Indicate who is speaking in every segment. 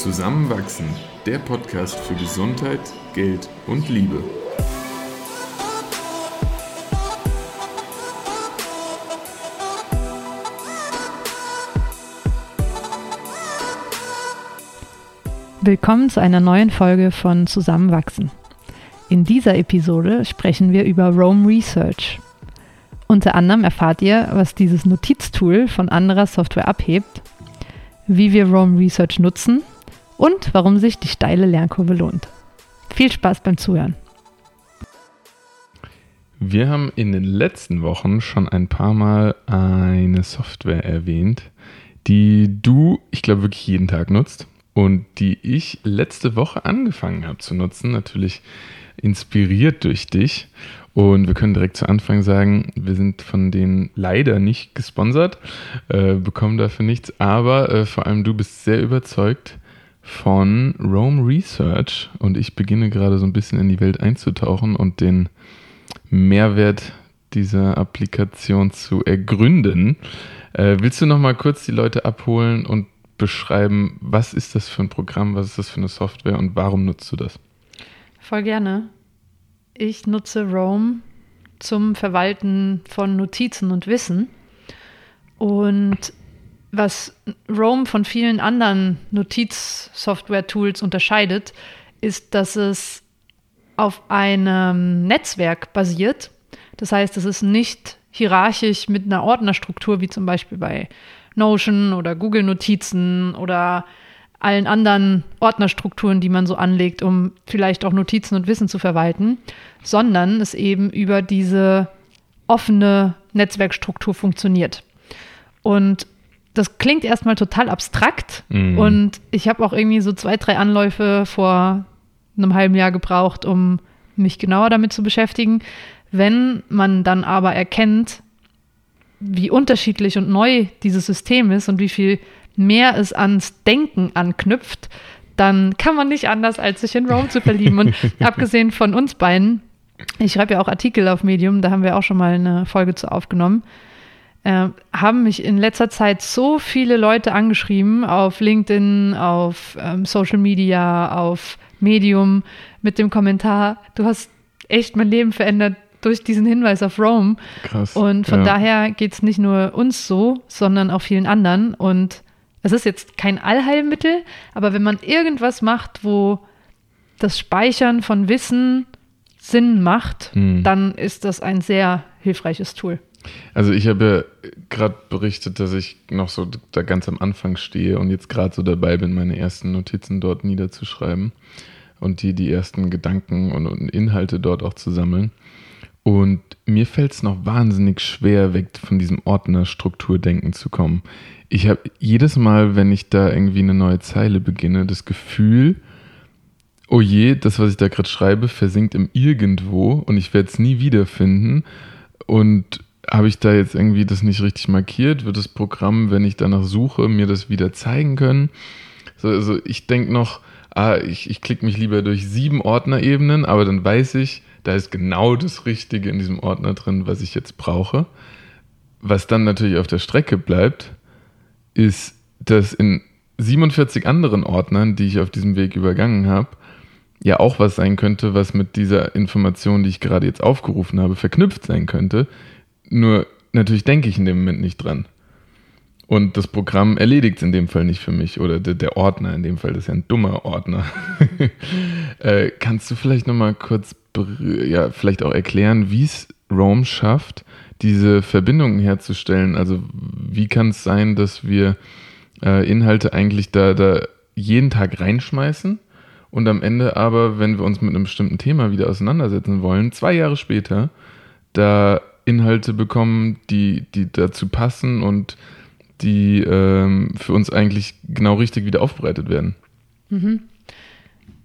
Speaker 1: Zusammenwachsen, der Podcast für Gesundheit, Geld und Liebe.
Speaker 2: Willkommen zu einer neuen Folge von Zusammenwachsen. In dieser Episode sprechen wir über Rome Research. Unter anderem erfahrt ihr, was dieses Notiztool von anderer Software abhebt, wie wir Rome Research nutzen und warum sich die steile Lernkurve lohnt. Viel Spaß beim Zuhören.
Speaker 1: Wir haben in den letzten Wochen schon ein paar Mal eine Software erwähnt, die du, ich glaube, wirklich jeden Tag nutzt und die ich letzte Woche angefangen habe zu nutzen. Natürlich inspiriert durch dich. Und wir können direkt zu Anfang sagen, wir sind von denen leider nicht gesponsert, äh, bekommen dafür nichts, aber äh, vor allem du bist sehr überzeugt von Rome Research und ich beginne gerade so ein bisschen in die Welt einzutauchen und den Mehrwert dieser Applikation zu ergründen. Äh, willst du noch mal kurz die Leute abholen und beschreiben, was ist das für ein Programm, was ist das für eine Software und warum nutzt du das?
Speaker 2: Voll gerne. Ich nutze Roam zum Verwalten von Notizen und Wissen. Und was Roam von vielen anderen Notiz-Software-Tools unterscheidet, ist, dass es auf einem Netzwerk basiert. Das heißt, es ist nicht hierarchisch mit einer Ordnerstruktur, wie zum Beispiel bei Notion oder Google Notizen oder allen anderen Ordnerstrukturen, die man so anlegt, um vielleicht auch Notizen und Wissen zu verwalten, sondern es eben über diese offene Netzwerkstruktur funktioniert. Und das klingt erstmal total abstrakt mhm. und ich habe auch irgendwie so zwei, drei Anläufe vor einem halben Jahr gebraucht, um mich genauer damit zu beschäftigen. Wenn man dann aber erkennt, wie unterschiedlich und neu dieses System ist und wie viel mehr es ans Denken anknüpft, dann kann man nicht anders, als sich in Rome zu verlieben. Und abgesehen von uns beiden, ich schreibe ja auch Artikel auf Medium, da haben wir auch schon mal eine Folge zu aufgenommen, äh, haben mich in letzter Zeit so viele Leute angeschrieben auf LinkedIn, auf ähm, Social Media, auf Medium mit dem Kommentar, du hast echt mein Leben verändert durch diesen Hinweis auf Rome. Krass. Und von ja. daher geht es nicht nur uns so, sondern auch vielen anderen. Und es ist jetzt kein Allheilmittel, aber wenn man irgendwas macht, wo das Speichern von Wissen Sinn macht, hm. dann ist das ein sehr hilfreiches Tool.
Speaker 1: Also ich habe ja gerade berichtet, dass ich noch so da ganz am Anfang stehe und jetzt gerade so dabei bin, meine ersten Notizen dort niederzuschreiben und die, die ersten Gedanken und, und Inhalte dort auch zu sammeln. Und mir fällt es noch wahnsinnig schwer, weg von diesem Ordnerstrukturdenken zu kommen. Ich habe jedes Mal, wenn ich da irgendwie eine neue Zeile beginne, das Gefühl, oh je, das, was ich da gerade schreibe, versinkt im Irgendwo und ich werde es nie wiederfinden. Und habe ich da jetzt irgendwie das nicht richtig markiert? Wird das Programm, wenn ich danach suche, mir das wieder zeigen können? So, also ich denke noch, ah, ich, ich klicke mich lieber durch sieben Ordnerebenen, aber dann weiß ich, da ist genau das Richtige in diesem Ordner drin, was ich jetzt brauche. Was dann natürlich auf der Strecke bleibt, ist, dass in 47 anderen Ordnern, die ich auf diesem Weg übergangen habe, ja auch was sein könnte, was mit dieser Information, die ich gerade jetzt aufgerufen habe, verknüpft sein könnte. Nur natürlich denke ich in dem Moment nicht dran. Und das Programm erledigt es in dem Fall nicht für mich. Oder der, der, Ordner in dem Fall, das ist ja ein dummer Ordner. äh, kannst du vielleicht nochmal kurz, ja, vielleicht auch erklären, wie es Rome schafft, diese Verbindungen herzustellen? Also, wie kann es sein, dass wir äh, Inhalte eigentlich da, da jeden Tag reinschmeißen und am Ende aber, wenn wir uns mit einem bestimmten Thema wieder auseinandersetzen wollen, zwei Jahre später da Inhalte bekommen, die, die dazu passen und die ähm, für uns eigentlich genau richtig wieder aufbereitet werden. Mhm.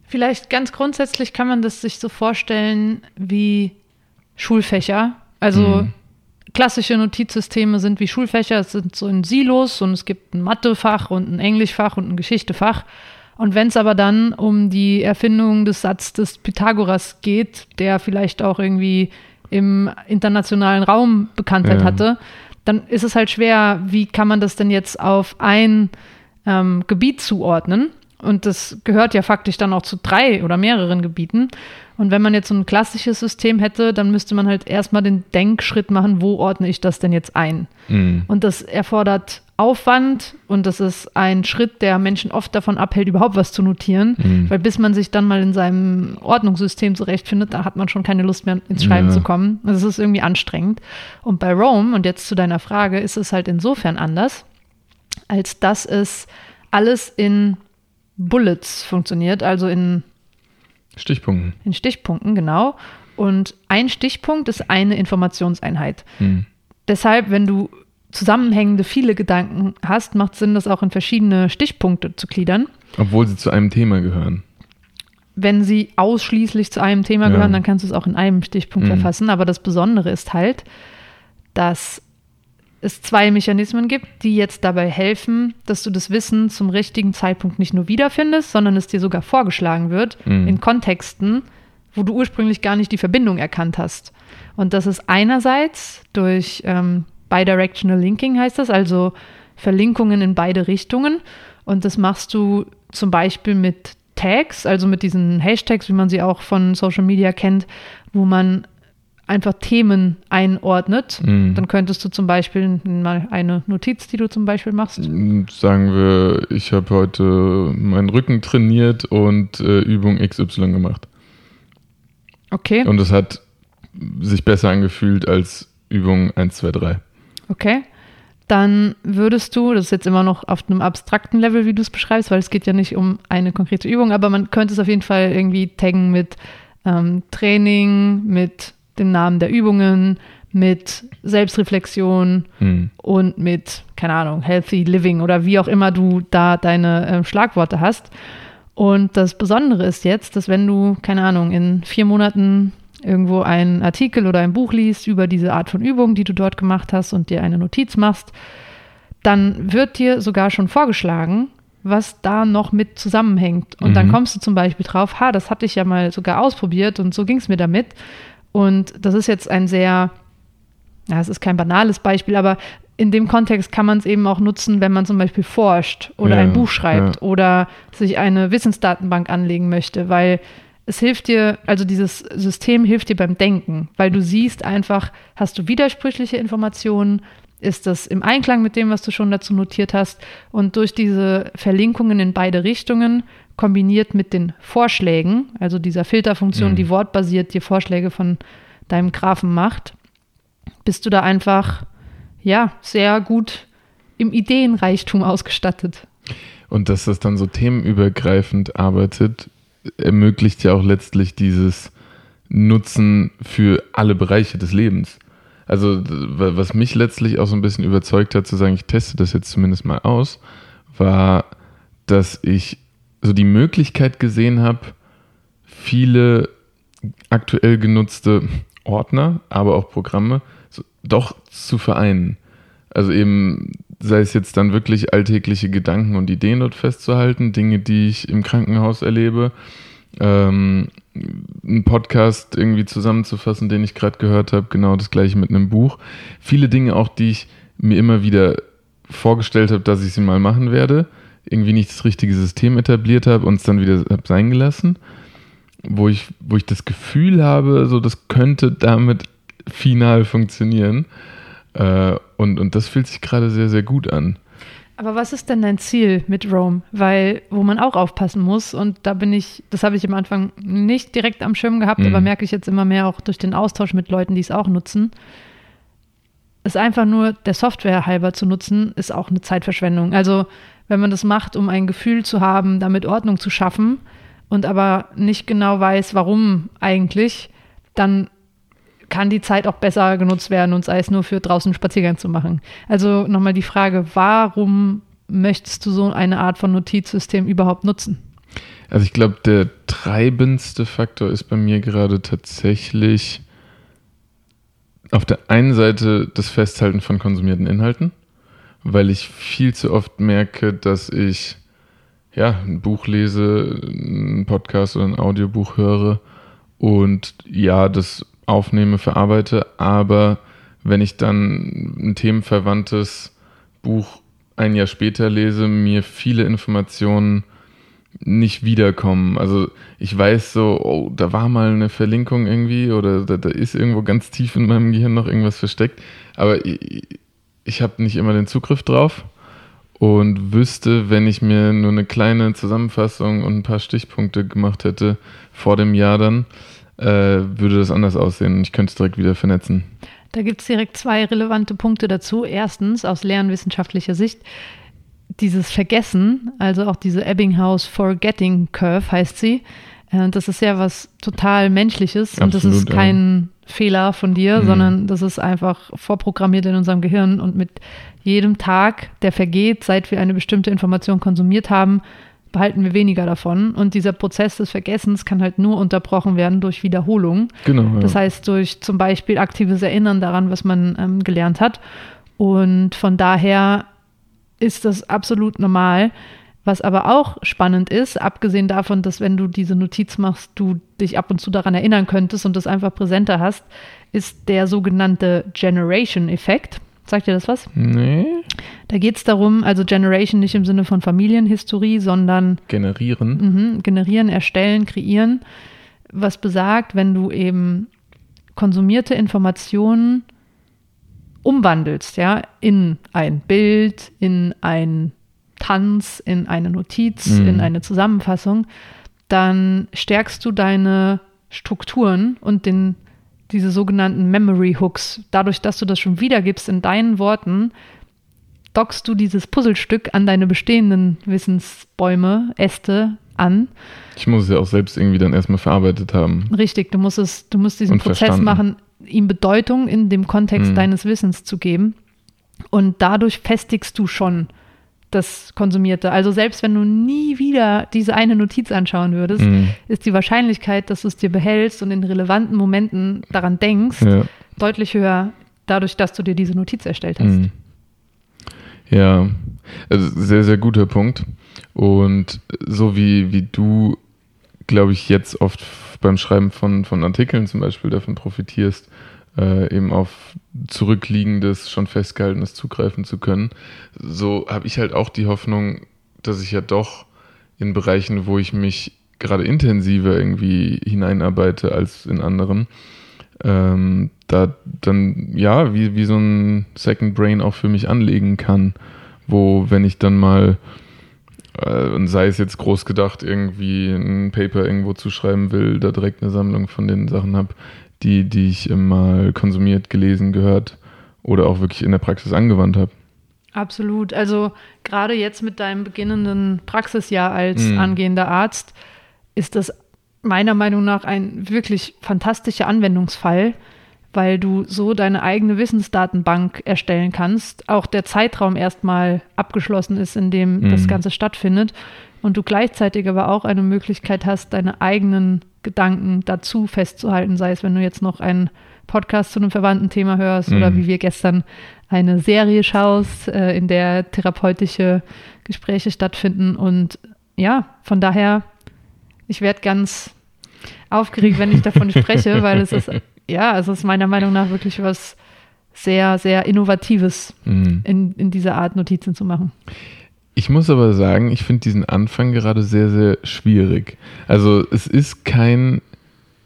Speaker 2: Vielleicht ganz grundsätzlich kann man das sich so vorstellen wie Schulfächer. Also mhm. klassische Notizsysteme sind wie Schulfächer, es sind so in Silos und es gibt ein Mathefach und ein Englischfach und ein Geschichtefach. Und wenn es aber dann um die Erfindung des Satzes des Pythagoras geht, der vielleicht auch irgendwie im internationalen Raum Bekanntheit ja. hatte, dann ist es halt schwer, wie kann man das denn jetzt auf ein ähm, Gebiet zuordnen? Und das gehört ja faktisch dann auch zu drei oder mehreren Gebieten. Und wenn man jetzt so ein klassisches System hätte, dann müsste man halt erstmal den Denkschritt machen, wo ordne ich das denn jetzt ein? Mhm. Und das erfordert Aufwand und das ist ein Schritt, der Menschen oft davon abhält, überhaupt was zu notieren, mhm. weil bis man sich dann mal in seinem Ordnungssystem zurechtfindet, da hat man schon keine Lust mehr ins Schreiben ja. zu kommen. Das ist irgendwie anstrengend. Und bei Rome, und jetzt zu deiner Frage, ist es halt insofern anders, als dass es alles in Bullets funktioniert, also in
Speaker 1: Stichpunkten.
Speaker 2: In Stichpunkten, genau. Und ein Stichpunkt ist eine Informationseinheit. Hm. Deshalb, wenn du zusammenhängende viele Gedanken hast, macht Sinn, das auch in verschiedene Stichpunkte zu gliedern.
Speaker 1: Obwohl sie zu einem Thema gehören.
Speaker 2: Wenn sie ausschließlich zu einem Thema ja. gehören, dann kannst du es auch in einem Stichpunkt mhm. erfassen. Aber das Besondere ist halt, dass es zwei Mechanismen gibt, die jetzt dabei helfen, dass du das Wissen zum richtigen Zeitpunkt nicht nur wiederfindest, sondern es dir sogar vorgeschlagen wird mhm. in Kontexten, wo du ursprünglich gar nicht die Verbindung erkannt hast. Und das ist einerseits durch ähm, Bidirectional Linking heißt das, also Verlinkungen in beide Richtungen. Und das machst du zum Beispiel mit Tags, also mit diesen Hashtags, wie man sie auch von Social Media kennt, wo man einfach Themen einordnet. Mhm. Dann könntest du zum Beispiel mal eine Notiz, die du zum Beispiel machst.
Speaker 1: Sagen wir, ich habe heute meinen Rücken trainiert und äh, Übung XY gemacht.
Speaker 2: Okay.
Speaker 1: Und es hat sich besser angefühlt als Übung 1, 2, 3.
Speaker 2: Okay. Dann würdest du, das ist jetzt immer noch auf einem abstrakten Level, wie du es beschreibst, weil es geht ja nicht um eine konkrete Übung, aber man könnte es auf jeden Fall irgendwie taggen mit ähm, Training, mit dem Namen der Übungen, mit Selbstreflexion mhm. und mit, keine Ahnung, Healthy Living oder wie auch immer du da deine äh, Schlagworte hast. Und das Besondere ist jetzt, dass wenn du, keine Ahnung, in vier Monaten irgendwo einen Artikel oder ein Buch liest über diese Art von Übung, die du dort gemacht hast und dir eine Notiz machst, dann wird dir sogar schon vorgeschlagen, was da noch mit zusammenhängt. Und mhm. dann kommst du zum Beispiel drauf, ha, das hatte ich ja mal sogar ausprobiert und so ging es mir damit. Und das ist jetzt ein sehr, ja, es ist kein banales Beispiel, aber in dem Kontext kann man es eben auch nutzen, wenn man zum Beispiel forscht oder ja, ein Buch schreibt ja. oder sich eine Wissensdatenbank anlegen möchte, weil es hilft dir, also dieses System hilft dir beim Denken, weil du siehst einfach, hast du widersprüchliche Informationen, ist das im Einklang mit dem, was du schon dazu notiert hast und durch diese Verlinkungen in beide Richtungen kombiniert mit den Vorschlägen, also dieser Filterfunktion, mhm. die wortbasiert dir Vorschläge von deinem Graphen macht, bist du da einfach ja sehr gut im Ideenreichtum ausgestattet.
Speaker 1: Und dass das dann so themenübergreifend arbeitet, ermöglicht ja auch letztlich dieses Nutzen für alle Bereiche des Lebens. Also was mich letztlich auch so ein bisschen überzeugt hat, zu sagen, ich teste das jetzt zumindest mal aus, war, dass ich so die Möglichkeit gesehen habe, viele aktuell genutzte Ordner, aber auch Programme so, doch zu vereinen. Also eben, sei es jetzt dann wirklich alltägliche Gedanken und Ideen dort festzuhalten, Dinge, die ich im Krankenhaus erlebe, ähm, einen Podcast irgendwie zusammenzufassen, den ich gerade gehört habe, genau das gleiche mit einem Buch. Viele Dinge auch, die ich mir immer wieder vorgestellt habe, dass ich sie mal machen werde irgendwie nicht das richtige System etabliert habe und es dann wieder habe sein gelassen, wo ich, wo ich das Gefühl habe, so das könnte damit final funktionieren. Äh, und, und das fühlt sich gerade sehr, sehr gut an.
Speaker 2: Aber was ist denn dein Ziel mit Rome? Weil, wo man auch aufpassen muss, und da bin ich, das habe ich am Anfang nicht direkt am Schirm gehabt, mhm. aber merke ich jetzt immer mehr auch durch den Austausch mit Leuten, die es auch nutzen. Es einfach nur der Software halber zu nutzen, ist auch eine Zeitverschwendung. Also wenn man das macht, um ein Gefühl zu haben, damit Ordnung zu schaffen und aber nicht genau weiß, warum eigentlich, dann kann die Zeit auch besser genutzt werden und sei es nur für draußen Spaziergang zu machen. Also nochmal die Frage, warum möchtest du so eine Art von Notizsystem überhaupt nutzen?
Speaker 1: Also ich glaube, der treibendste Faktor ist bei mir gerade tatsächlich auf der einen Seite das Festhalten von konsumierten Inhalten weil ich viel zu oft merke, dass ich ja, ein Buch lese, ein Podcast oder ein Audiobuch höre und ja, das aufnehme, verarbeite, aber wenn ich dann ein themenverwandtes Buch ein Jahr später lese, mir viele Informationen nicht wiederkommen. Also ich weiß so, oh, da war mal eine Verlinkung irgendwie oder da, da ist irgendwo ganz tief in meinem Gehirn noch irgendwas versteckt, aber ich, ich habe nicht immer den Zugriff drauf und wüsste, wenn ich mir nur eine kleine Zusammenfassung und ein paar Stichpunkte gemacht hätte vor dem Jahr dann, äh, würde das anders aussehen und ich könnte es direkt wieder vernetzen.
Speaker 2: Da gibt es direkt zwei relevante Punkte dazu. Erstens, aus lernwissenschaftlicher Sicht, dieses Vergessen, also auch diese Ebbinghaus Forgetting Curve heißt sie, äh, das ist ja was total Menschliches Absolut, und das ist kein ja. Fehler von dir, mhm. sondern das ist einfach vorprogrammiert in unserem Gehirn und mit jedem Tag, der vergeht, seit wir eine bestimmte Information konsumiert haben, behalten wir weniger davon. Und dieser Prozess des Vergessens kann halt nur unterbrochen werden durch Wiederholung. Genau. Ja. Das heißt, durch zum Beispiel aktives Erinnern daran, was man ähm, gelernt hat. Und von daher ist das absolut normal. Was aber auch spannend ist, abgesehen davon, dass wenn du diese Notiz machst, du dich ab und zu daran erinnern könntest und das einfach präsenter hast, ist der sogenannte Generation-Effekt. Sagt dir das was?
Speaker 1: Nee.
Speaker 2: Da geht es darum, also Generation nicht im Sinne von Familienhistorie, sondern
Speaker 1: generieren.
Speaker 2: Mh, generieren, erstellen, kreieren. Was besagt, wenn du eben konsumierte Informationen umwandelst, ja, in ein Bild, in ein Tanz, in eine Notiz, mhm. in eine Zusammenfassung, dann stärkst du deine Strukturen und den diese sogenannten Memory Hooks. Dadurch, dass du das schon wiedergibst in deinen Worten, dockst du dieses Puzzlestück an deine bestehenden Wissensbäume, Äste an.
Speaker 1: Ich muss es ja auch selbst irgendwie dann erstmal verarbeitet haben.
Speaker 2: Richtig, du musst es, du musst diesen Und Prozess verstanden. machen, ihm Bedeutung in dem Kontext mhm. deines Wissens zu geben. Und dadurch festigst du schon das Konsumierte. Also selbst wenn du nie wieder diese eine Notiz anschauen würdest, mhm. ist die Wahrscheinlichkeit, dass du es dir behältst und in relevanten Momenten daran denkst, ja. deutlich höher, dadurch, dass du dir diese Notiz erstellt hast. Mhm.
Speaker 1: Ja, also sehr, sehr guter Punkt. Und so wie, wie du, glaube ich, jetzt oft beim Schreiben von, von Artikeln zum Beispiel davon profitierst, äh, eben auf zurückliegendes, schon festgehaltenes zugreifen zu können. So habe ich halt auch die Hoffnung, dass ich ja doch in Bereichen, wo ich mich gerade intensiver irgendwie hineinarbeite als in anderen, ähm, da dann ja, wie, wie so ein Second Brain auch für mich anlegen kann, wo, wenn ich dann mal, äh, und sei es jetzt groß gedacht, irgendwie ein Paper irgendwo zu schreiben will, da direkt eine Sammlung von den Sachen habe, die, die ich mal konsumiert, gelesen, gehört oder auch wirklich in der Praxis angewandt habe.
Speaker 2: Absolut. Also gerade jetzt mit deinem beginnenden Praxisjahr als mhm. angehender Arzt ist das meiner Meinung nach ein wirklich fantastischer Anwendungsfall, weil du so deine eigene Wissensdatenbank erstellen kannst. Auch der Zeitraum erstmal abgeschlossen ist, in dem mhm. das Ganze stattfindet. Und du gleichzeitig aber auch eine Möglichkeit hast, deine eigenen Gedanken dazu festzuhalten, sei es, wenn du jetzt noch einen Podcast zu einem verwandten Thema hörst mhm. oder wie wir gestern eine Serie schaust, äh, in der therapeutische Gespräche stattfinden. Und ja, von daher, ich werde ganz aufgeregt, wenn ich davon spreche, weil es ist, ja, es ist meiner Meinung nach wirklich was sehr, sehr Innovatives, mhm. in, in dieser Art Notizen zu machen.
Speaker 1: Ich muss aber sagen, ich finde diesen Anfang gerade sehr, sehr schwierig. Also es ist kein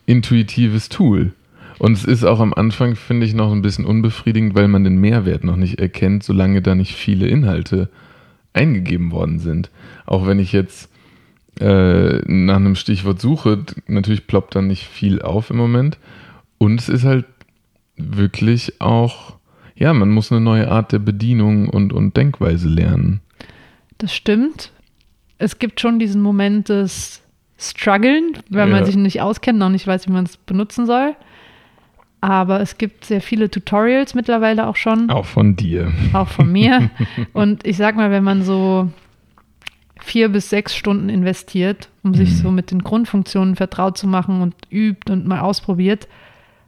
Speaker 1: intuitives Tool. Und es ist auch am Anfang, finde ich, noch ein bisschen unbefriedigend, weil man den Mehrwert noch nicht erkennt, solange da nicht viele Inhalte eingegeben worden sind. Auch wenn ich jetzt äh, nach einem Stichwort suche, natürlich ploppt da nicht viel auf im Moment. Und es ist halt wirklich auch, ja, man muss eine neue Art der Bedienung und, und Denkweise lernen.
Speaker 2: Das stimmt. Es gibt schon diesen Moment des Struggeln, weil ja. man sich nicht auskennt, noch nicht weiß, wie man es benutzen soll. Aber es gibt sehr viele Tutorials mittlerweile auch schon.
Speaker 1: Auch von dir.
Speaker 2: Auch von mir. Und ich sag mal, wenn man so vier bis sechs Stunden investiert, um sich mhm. so mit den Grundfunktionen vertraut zu machen und übt und mal ausprobiert,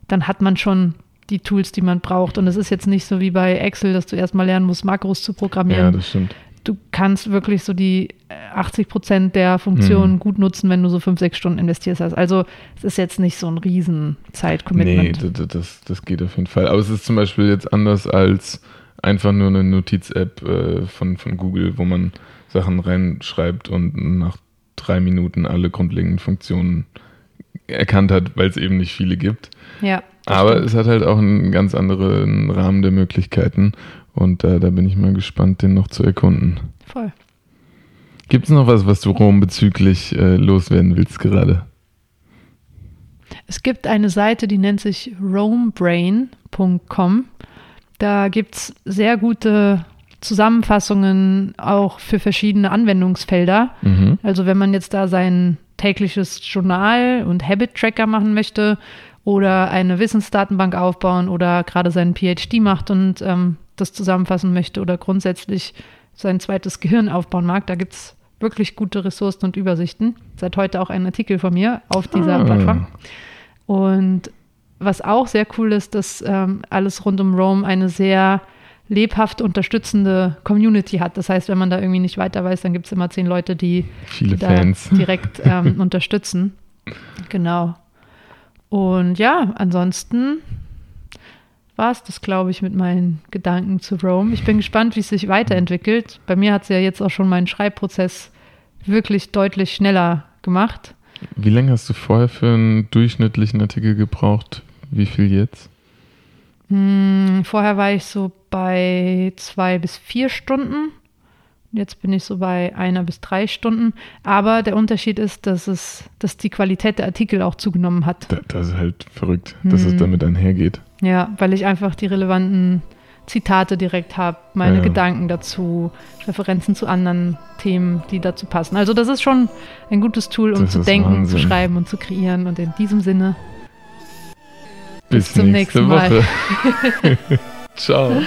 Speaker 2: dann hat man schon die Tools, die man braucht. Und es ist jetzt nicht so wie bei Excel, dass du erstmal lernen musst, Makros zu programmieren. Ja,
Speaker 1: das stimmt
Speaker 2: du kannst wirklich so die 80 äh, Prozent der Funktionen mhm. gut nutzen, wenn du so fünf, sechs Stunden investiert hast. Also es ist jetzt nicht so ein riesen Zeitcommitment.
Speaker 1: Nee, das, das geht auf jeden Fall. Aber es ist zum Beispiel jetzt anders als einfach nur eine Notiz-App äh, von, von Google, wo man Sachen reinschreibt und nach drei Minuten alle grundlegenden Funktionen erkannt hat, weil es eben nicht viele gibt.
Speaker 2: Ja.
Speaker 1: Aber
Speaker 2: stimmt.
Speaker 1: es hat halt auch einen ganz anderen Rahmen der Möglichkeiten und äh, da bin ich mal gespannt, den noch zu erkunden.
Speaker 2: Voll.
Speaker 1: Gibt es noch was, was du Rom bezüglich äh, loswerden willst gerade?
Speaker 2: Es gibt eine Seite, die nennt sich roambrain.com. Da gibt es sehr gute Zusammenfassungen auch für verschiedene Anwendungsfelder.
Speaker 1: Mhm.
Speaker 2: Also wenn man jetzt da sein tägliches Journal und Habit-Tracker machen möchte oder eine Wissensdatenbank aufbauen oder gerade seinen PhD macht und ähm, das zusammenfassen möchte oder grundsätzlich sein zweites Gehirn aufbauen mag, da gibt es wirklich gute Ressourcen und Übersichten. Seit heute auch ein Artikel von mir auf dieser
Speaker 1: Ah.
Speaker 2: Plattform. Und was auch sehr cool ist, dass ähm, alles rund um Rome eine sehr lebhaft unterstützende Community hat. Das heißt, wenn man da irgendwie nicht weiter weiß, dann gibt es immer zehn Leute, die, die da direkt ähm, unterstützen. Genau. Und ja, ansonsten war es das, glaube ich, mit meinen Gedanken zu Rome. Ich bin gespannt, wie es sich weiterentwickelt. Bei mir hat es ja jetzt auch schon meinen Schreibprozess wirklich deutlich schneller gemacht.
Speaker 1: Wie lange hast du vorher für einen durchschnittlichen Artikel gebraucht? Wie viel jetzt?
Speaker 2: Hm, vorher war ich so bei zwei bis vier Stunden. Jetzt bin ich so bei einer bis drei Stunden. Aber der Unterschied ist, dass es, dass die Qualität der Artikel auch zugenommen hat.
Speaker 1: Da, das ist halt verrückt, dass es
Speaker 2: Hm.
Speaker 1: damit einhergeht.
Speaker 2: Ja, weil ich einfach die relevanten Zitate direkt habe, meine
Speaker 1: Ja.
Speaker 2: Gedanken dazu, Referenzen zu anderen Themen, die dazu passen. Also das ist schon ein gutes Tool, um
Speaker 1: Das
Speaker 2: zu denken, zu
Speaker 1: Wahnsinn.
Speaker 2: schreiben und zu kreieren. Und in diesem Sinne,
Speaker 1: Bis,
Speaker 2: zum
Speaker 1: nächste
Speaker 2: nächsten Mal.
Speaker 1: Ciao.